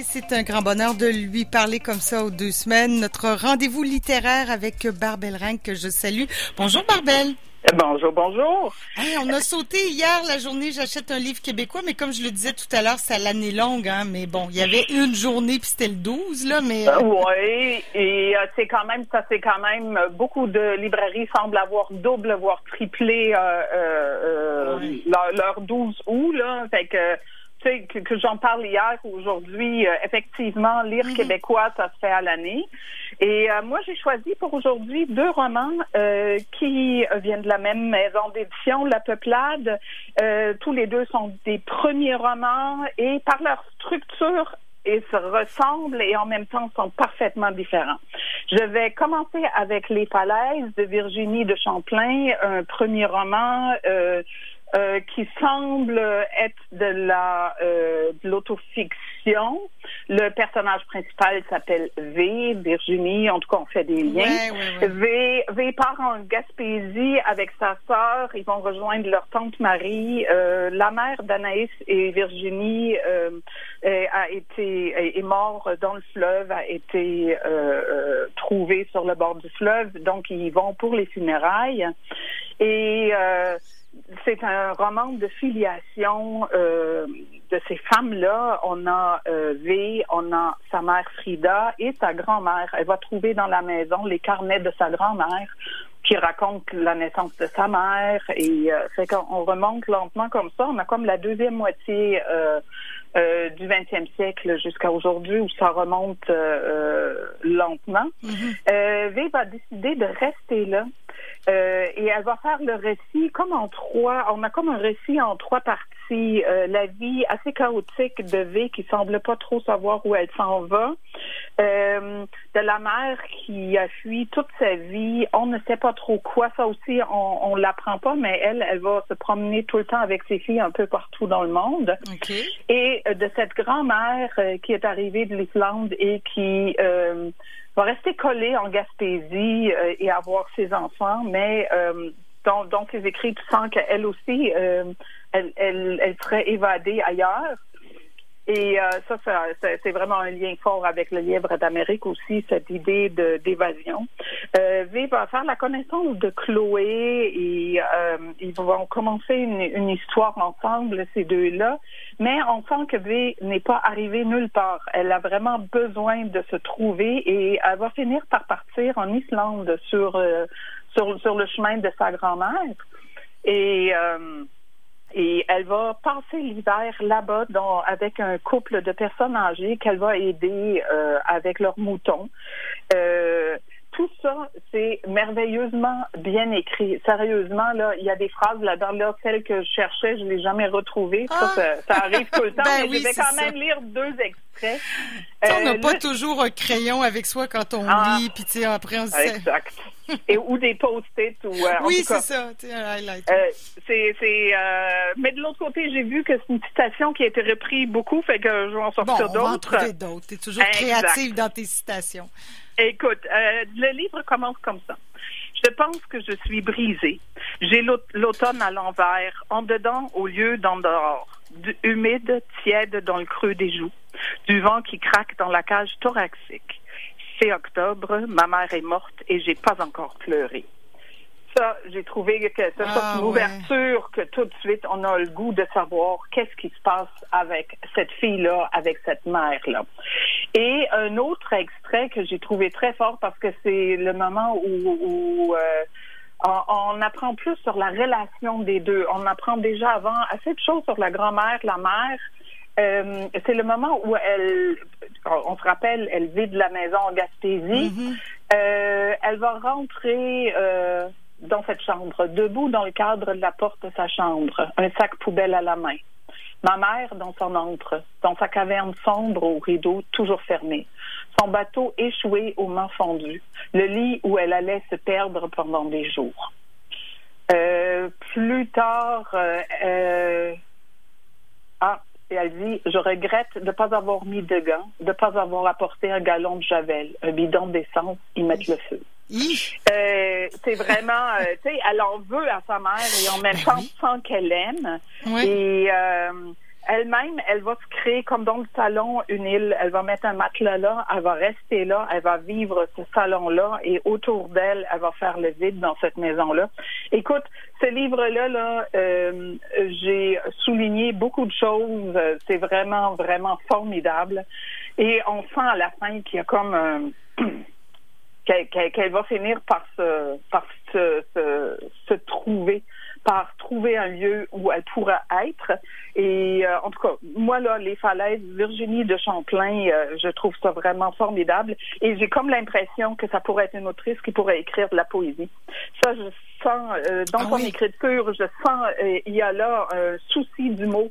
c'est un grand bonheur de lui parler comme ça aux deux semaines. Notre rendez-vous littéraire avec Barbel Rank que je salue. Bonjour Barbel. Eh, bonjour, bonjour. on a sauté hier la journée, j'achète un livre québécois, mais comme je le disais tout à l'heure, c'est l'année longue, hein, mais bon, il y avait une journée puis c'était le 12, là, mais... Euh, oui, et euh, c'est quand même, ça c'est quand même, euh, beaucoup de librairies semblent avoir double, voire triplé leur, leur 12 août, là, fait que que, que j'en parle hier ou aujourd'hui, euh, effectivement, lire mhm. québécois, ça se fait à l'année. Et euh, moi, j'ai choisi pour aujourd'hui deux romans euh, qui viennent de la même maison d'édition, La Peuplade. tous les deux sont des premiers romans et par leur structure ils se ressemblent et en même temps sont parfaitement différents. Je vais commencer avec Les Falaises de Virginie de Champlain, un premier roman euh, euh, qui semble être de la euh, de l'autofiction. Le personnage principal s'appelle V, Virginie, en tout cas on fait des liens. V, v part en Gaspésie avec sa sœur, ils vont rejoindre leur tante Marie. Euh, la mère d'Anaïs et Virginie euh, a été est mort dans le fleuve, a été euh, trouvée sur le bord du fleuve, donc ils vont pour les funérailles. Et c'est un roman de filiation euh, de ces femmes-là. On a euh, V, on a sa mère Frida et sa grand-mère. Elle va trouver dans la maison les carnets de sa grand-mère qui racontent la naissance de sa mère. Et euh, fait qu'on remonte lentement comme ça. On a comme la deuxième moitié euh, euh, du 20e siècle jusqu'à aujourd'hui où ça remonte lentement. Mm-hmm. V va décider de rester là euh, et elle va faire le récit comme en trois. On a comme un récit en trois parties. Euh, la vie assez chaotique de V qui semble pas trop savoir où elle s'en va. Euh, de la mère qui a fui toute sa vie. On ne sait pas trop quoi. Ça aussi, on, on l'apprend pas, mais elle, elle va se promener tout le temps avec ses filles un peu partout dans le monde. Et de cette grand-mère qui est arrivée de l'Islande et qui va rester collée en Gaspésie euh, et avoir ses enfants, mais euh, dans, dans ses écrits, tu sens qu'elle aussi, euh, elle, elle, elle serait évadée ailleurs. Et euh, ça, c'est vraiment un lien fort avec le lièvre d'Amérique aussi, cette idée d'évasion. Euh, v va faire la connaissance de Chloé et euh, ils vont commencer une, une, histoire ensemble, ces deux-là. Mais on sent que V n'est pas arrivée nulle part. Elle a vraiment besoin de se trouver et elle va finir par partir en Islande sur euh, sur, sur le chemin de sa grand-mère. Et euh, et elle va passer l'hiver là-bas avec un couple de personnes âgées qu'elle va aider euh, avec leurs moutons. Euh, tout ça, c'est merveilleusement bien écrit. Sérieusement, là, il y a des phrases là-dedans, là, celles que je cherchais, je ne l'ai jamais retrouvées. Ça, ah! ça, arrive tout le temps, ben mais je vais quand même lire deux extraits. On n'a euh, pas toujours un crayon avec soi quand on ah! lit, puis après on se Exact. Et, ou des post-it ou euh, oui c'est ça un highlight euh, c'est c'est mais de l'autre côté j'ai vu que c'est une citation qui a été reprise beaucoup fait que je vais en sortir d'autres on va en trouver d'autres t'es toujours créative dans tes citations Écoute, euh, le livre commence comme ça. Je pense que je suis brisée. J'ai l'automne à l'envers, en dedans au lieu d'en dehors. Humide, tiède dans le creux des joues. Du vent qui craque dans la cage thoraxique. C'est octobre, ma mère est morte et j'ai pas encore pleuré ça, j'ai trouvé que c'est ah, une ouverture que tout de suite, on a le goût de savoir qu'est-ce qui se passe avec cette fille-là, avec cette mère-là. Et un autre extrait que j'ai trouvé très fort parce que c'est le moment où, euh, on, apprend plus sur la relation des deux. On apprend déjà avant assez de choses sur la grand-mère, la mère. Euh, c'est le moment où elle, on se rappelle, elle vit de la maison en Gaspésie. Mm-hmm. Euh, elle va rentrer dans cette chambre, debout dans le cadre de la porte de sa chambre, un sac poubelle à la main. Ma mère dans son antre, dans sa caverne sombre aux rideaux toujours fermés. Son bateau échoué au mât fondu. Le lit où elle allait se perdre pendant des jours. Euh, plus tard, euh, euh, et elle dit, je regrette de ne pas avoir mis de gants, de ne pas avoir apporté un galon de javel, un bidon d'essence, y mettre le feu. Euh, c'est vraiment, euh, tu sais, elle en veut à sa mère et en même ben temps sans qu'elle aime. Et euh, elle-même, elle va se créer comme dans le salon une île. Elle va mettre un matelas là, elle va rester là, elle va vivre ce salon-là et autour d'elle, elle va faire le vide dans cette maison-là. Écoute, ce livre-là, là, euh, j'ai souligné beaucoup de choses. C'est vraiment, vraiment formidable. Et on sent à la fin qu'il y a comme euh, qu'elle va finir par se, par se, se trouver par trouver un lieu où elle pourra être. Et euh, en tout cas, moi, là, les falaises, Virginie de Champlain, euh, je trouve ça vraiment formidable. Et j'ai comme l'impression que ça pourrait être une autrice qui pourrait écrire de la poésie. Ça, je sens, euh, dans ah son écriture, je sens, il y a là un souci du mot.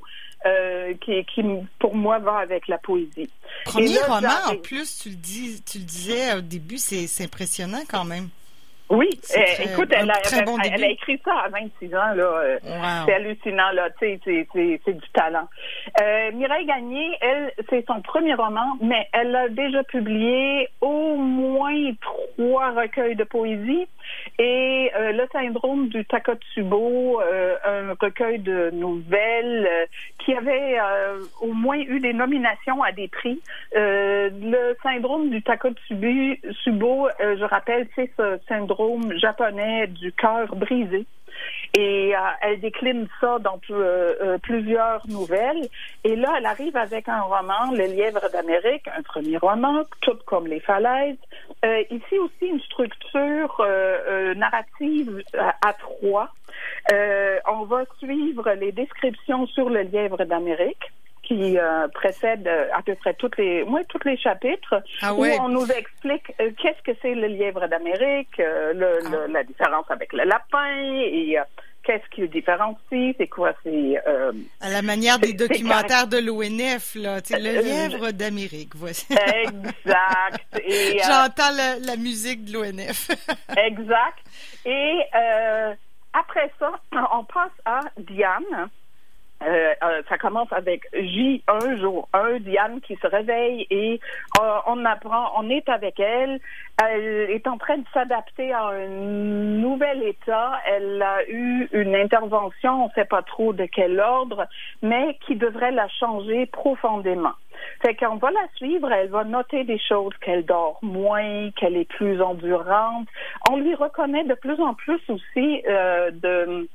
qui, qui, pour moi, va avec la poésie. Premier roman, en plus, tu le, dis, tu le disais au début, c'est impressionnant quand même. Oui, eh, écoute, elle a, elle, a, écrit ça à 26 ans, là. Euh, c'est hallucinant, là. Tu sais, c'est du talent. Euh, Mireille Gagné, elle, c'est son premier roman, mais elle a déjà publié au moins trois recueils de poésie et euh, le syndrome du Takotsubo, euh, un recueil de nouvelles euh, qui avait au moins eu des nominations à des prix. le syndrome du Takotsubo, je rappelle, c'est ce syndrome japonais du cœur brisé. Et elle décline ça dans plusieurs nouvelles. Et là, elle arrive avec un roman, Le lièvre d'Amérique, un premier roman, tout comme les falaises. Ici aussi, une structure narrative à, trois. on va suivre les descriptions sur le lièvre d'Amérique qui précède à peu près toutes les, moi, tous les chapitres, ah où on nous explique qu'est-ce que c'est le lièvre d'Amérique, le, ah. la différence avec le lapin et qu'est-ce qui le différencie, c'est quoi, c'est... Euh, à la manière des documentaires de l'ONF, là, le euh, lièvre d'Amérique, voici. Exact. Euh, J'entends la, musique de l'ONF. exact. Et après ça, on passe à Diane. Euh, euh, ça commence avec J1 jour 1, Diane qui se réveille et euh, on apprend, on est avec elle. Elle est en train de s'adapter à un nouvel état. Elle a eu une intervention, on ne sait pas trop de quel ordre, mais qui devrait la changer profondément. Fait qu'on va la suivre, elle va noter des choses qu'elle dort moins, qu'elle est plus endurante. On lui reconnaît de plus en plus aussi de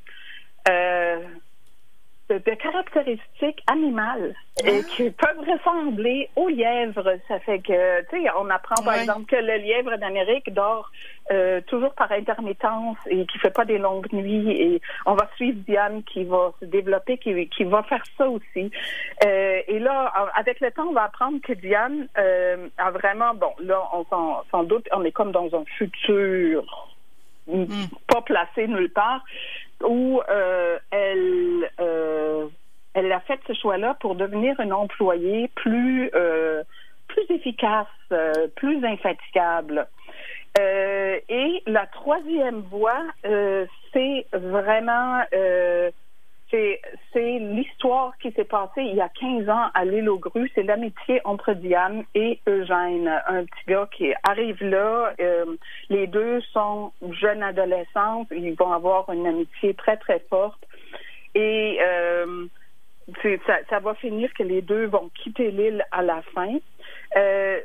de, caractéristiques animales et ah. qui peuvent ressembler aux lièvres. Ça fait que, tu sais, on apprend par exemple que le lièvre d'Amérique dort euh, toujours par intermittence et qui fait pas des longues nuits. Et on va suivre Diane qui va se développer, qui, qui va faire ça aussi. Euh, et là, avec le temps, on va apprendre que Diane euh, a vraiment, bon, là, on s'en doute, on est comme dans un futur hmm. pas placé nulle part, où euh, elle euh, elle a fait ce choix-là pour devenir une employée plus euh, plus efficace, plus infatigable. et la troisième voie, c'est vraiment c'est, l'histoire qui s'est passée il y a 15 ans à l'île aux grues. C'est l'amitié entre Diane et Eugène, un petit gars qui arrive là. Euh, les deux sont jeunes adolescents. Ils vont avoir une amitié très, très forte. Et euh, ça, ça va finir que les deux vont quitter l'île à la fin. Euh,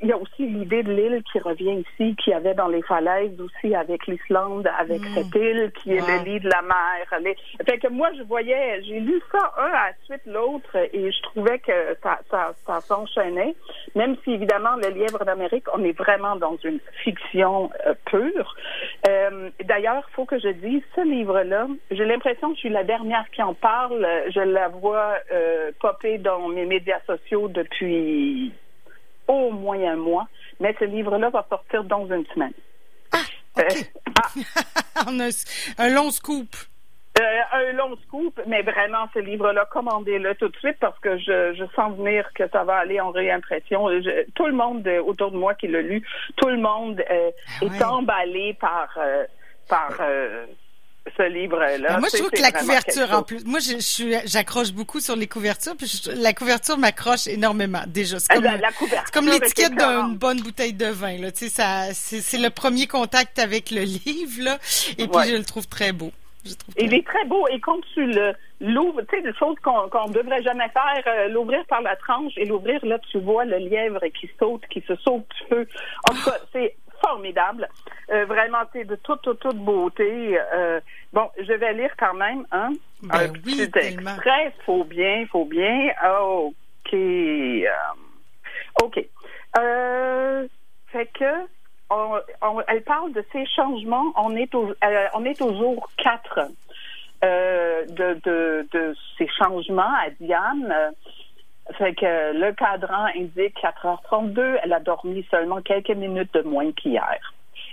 il y a aussi l'idée de l'île qui revient ici, qui avait dans les falaises aussi avec l'Islande, avec mm. cette île qui est le lit de la mer. Fait que moi, je voyais, j'ai lu ça un à la suite l'autre et je trouvais que ça, ça, ça s'enchaînait. Même si évidemment, le lièvre d'Amérique, on est vraiment dans une fiction euh, pure. Euh, D'ailleurs, il faut que je dise, ce livre-là, j'ai l'impression que je suis la dernière qui en parle. Je la vois euh, popper dans mes médias sociaux depuis au moins un mois, mais ce livre-là va sortir dans une semaine. Ah, euh, ah. un, long scoop. Euh, un long scoop, mais vraiment, ce livre-là, commandez-le tout de suite parce que je, sens venir que ça va aller en réimpression. tout le monde autour de moi qui l'a lu, tout le monde euh, ah est emballé par, par ce livre-là. Moi, je trouve que la couverture, en plus, moi, j'accroche beaucoup sur les couvertures, puis la couverture m'accroche énormément, déjà. C'est comme, l'étiquette d'une bonne bouteille de vin, là. Tu sais, ça, c'est, le premier contact avec le livre, là. Et puis, je le trouve très beau. Il est très beau. Et quand tu le, l'ouvre, tu sais, des choses qu'on ne devrait jamais faire, euh, l'ouvrir par la tranche et l'ouvrir, là, tu vois le lièvre qui saute, qui se saute feu. En tout cas, c'est formidable. Euh, vraiment, c'est de toute, toute, toute beauté. Euh, bon, je vais lire quand même, hein? Ben un oui, petit extrait. Faut bien, faut bien. OK. OK. fait que, elle parle de ces changements. On est au, on est au jour 4 euh, de, de, de, ces changements à Diane. Fait que le cadran indique 4h32. Elle a dormi seulement quelques minutes de moins qu'hier.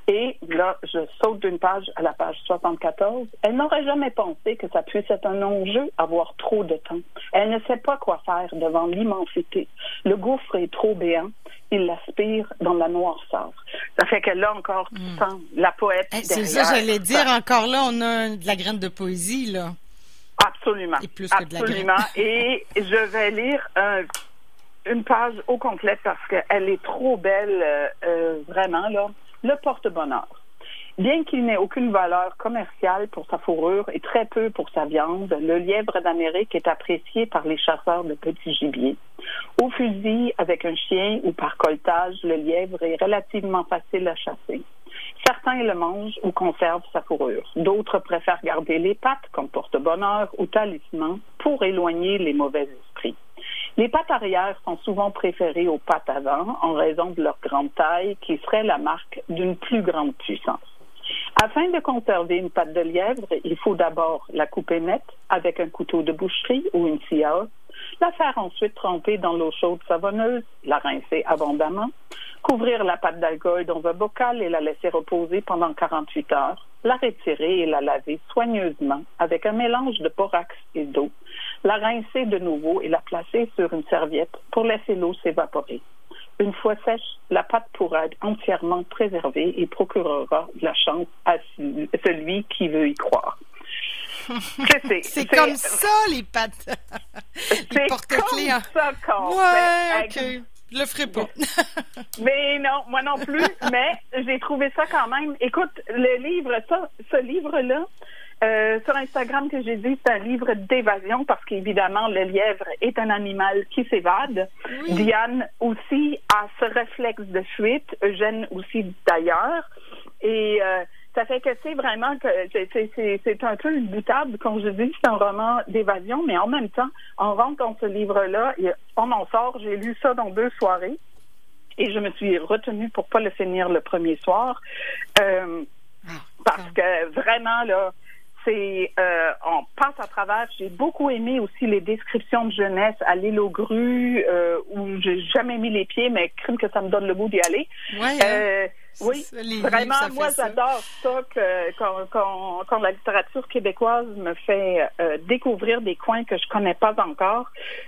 Et là, je saute d'une page à la page 74. Elle n'aurait jamais pensé que ça puisse être un enjeu avoir trop de temps. Elle ne sait pas quoi faire devant l'immensité. Le gouffre est trop béant. Il l'aspire dans la noirceur. Ça fait que là encore, tu hmm. sens la poète. Eh, c'est ça, j'allais dire. Encore là, on a de la graine de poésie, là. Absolument. Et plus que de la Absolument. Et je vais lire une page au complet parce qu'elle est trop belle, euh, euh, vraiment, là le porte-bonheur. Bien qu'il n'ait aucune valeur commerciale pour sa fourrure et très peu pour sa viande, le lièvre d'Amérique est apprécié par les chasseurs de petits gibiers. Au fusil, avec un chien ou par coltage, le lièvre est relativement facile à chasser. Certains le mangent ou conservent sa fourrure. D'autres préfèrent garder les pattes comme porte-bonheur ou talisman pour éloigner les mauvais esprits. Les pattes arrière sont souvent préférées aux pattes avant en raison de leur grande taille qui serait la marque d'une plus grande puissance. Afin de conserver une patte de lièvre, il faut d'abord la couper nette avec un couteau de boucherie ou une scie la faire ensuite tremper dans l'eau chaude savonneuse, la rincer abondamment, couvrir la pâte d'alcool dans un bocal et la laisser reposer pendant 48 heures, la retirer et la laver soigneusement avec un mélange de borax et d'eau, la rincer de nouveau et la placer sur une serviette pour laisser l'eau s'évaporer. Une fois sèche, la pâte pourra être entièrement préservée et procurera de la chance à celui qui veut y croire. C'est comme ça, les pâtes. les porte-clés. Hein. ça Ouais, OK. Je le ferai pas. mais non, moi non plus. mais j'ai trouvé ça quand même. Écoute, le livre, ça, ce livre-là, euh, sur Instagram que j'ai dit, c'est un livre d'évasion parce qu'évidemment, le lièvre est un animal qui s'évade. Diane aussi a ce réflexe de fuite, Eugène aussi d'ailleurs. Et euh, ça fait que c'est vraiment que c'est un peu boutade, comme je dis, c'est un roman d'évasion, mais en même temps, on rentre dans ce livre-là, on en sort, j'ai lu ça dans deux soirées, et je me suis retenue pour pas le finir le premier soir, euh, ah, parce que vraiment, là, c'est euh, on passe à travers. J'ai beaucoup aimé aussi les descriptions de jeunesse à l'île aux grues euh, où j'ai jamais mis les pieds, mais crime que ça me donne le goût d'y aller. Ouais, hein. euh, oui, vraiment, moi j'adore ça, que, quand, quand, la littérature québécoise me fait euh, découvrir des coins que je connais pas encore.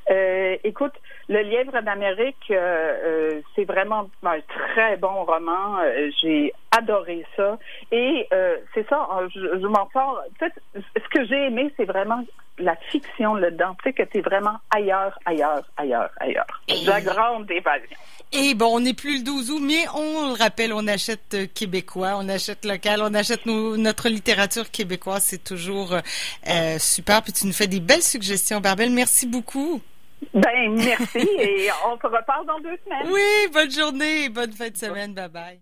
Euh, écoute, Le Lièvre d'Amérique, euh, c'est vraiment un très bon roman. J'ai adoré ça. Et c'est ça, je, je m'en sors. Ce que j'ai aimé, c'est vraiment la fiction là-dedans. Tu sais que tu es vraiment ailleurs, ailleurs, ailleurs, ailleurs. La grande évasion. Et bon, on n'est plus le 12 août, mais on le rappelle, on achète euh, québécois, on achète local, on achète notre littérature québécoise. C'est toujours euh, super. Puis tu nous fais des belles suggestions, Barbel. Merci beaucoup. Ben, merci. et on se reparle dans deux semaines. Oui, bonne journée et bonne fin de semaine. Bye bye.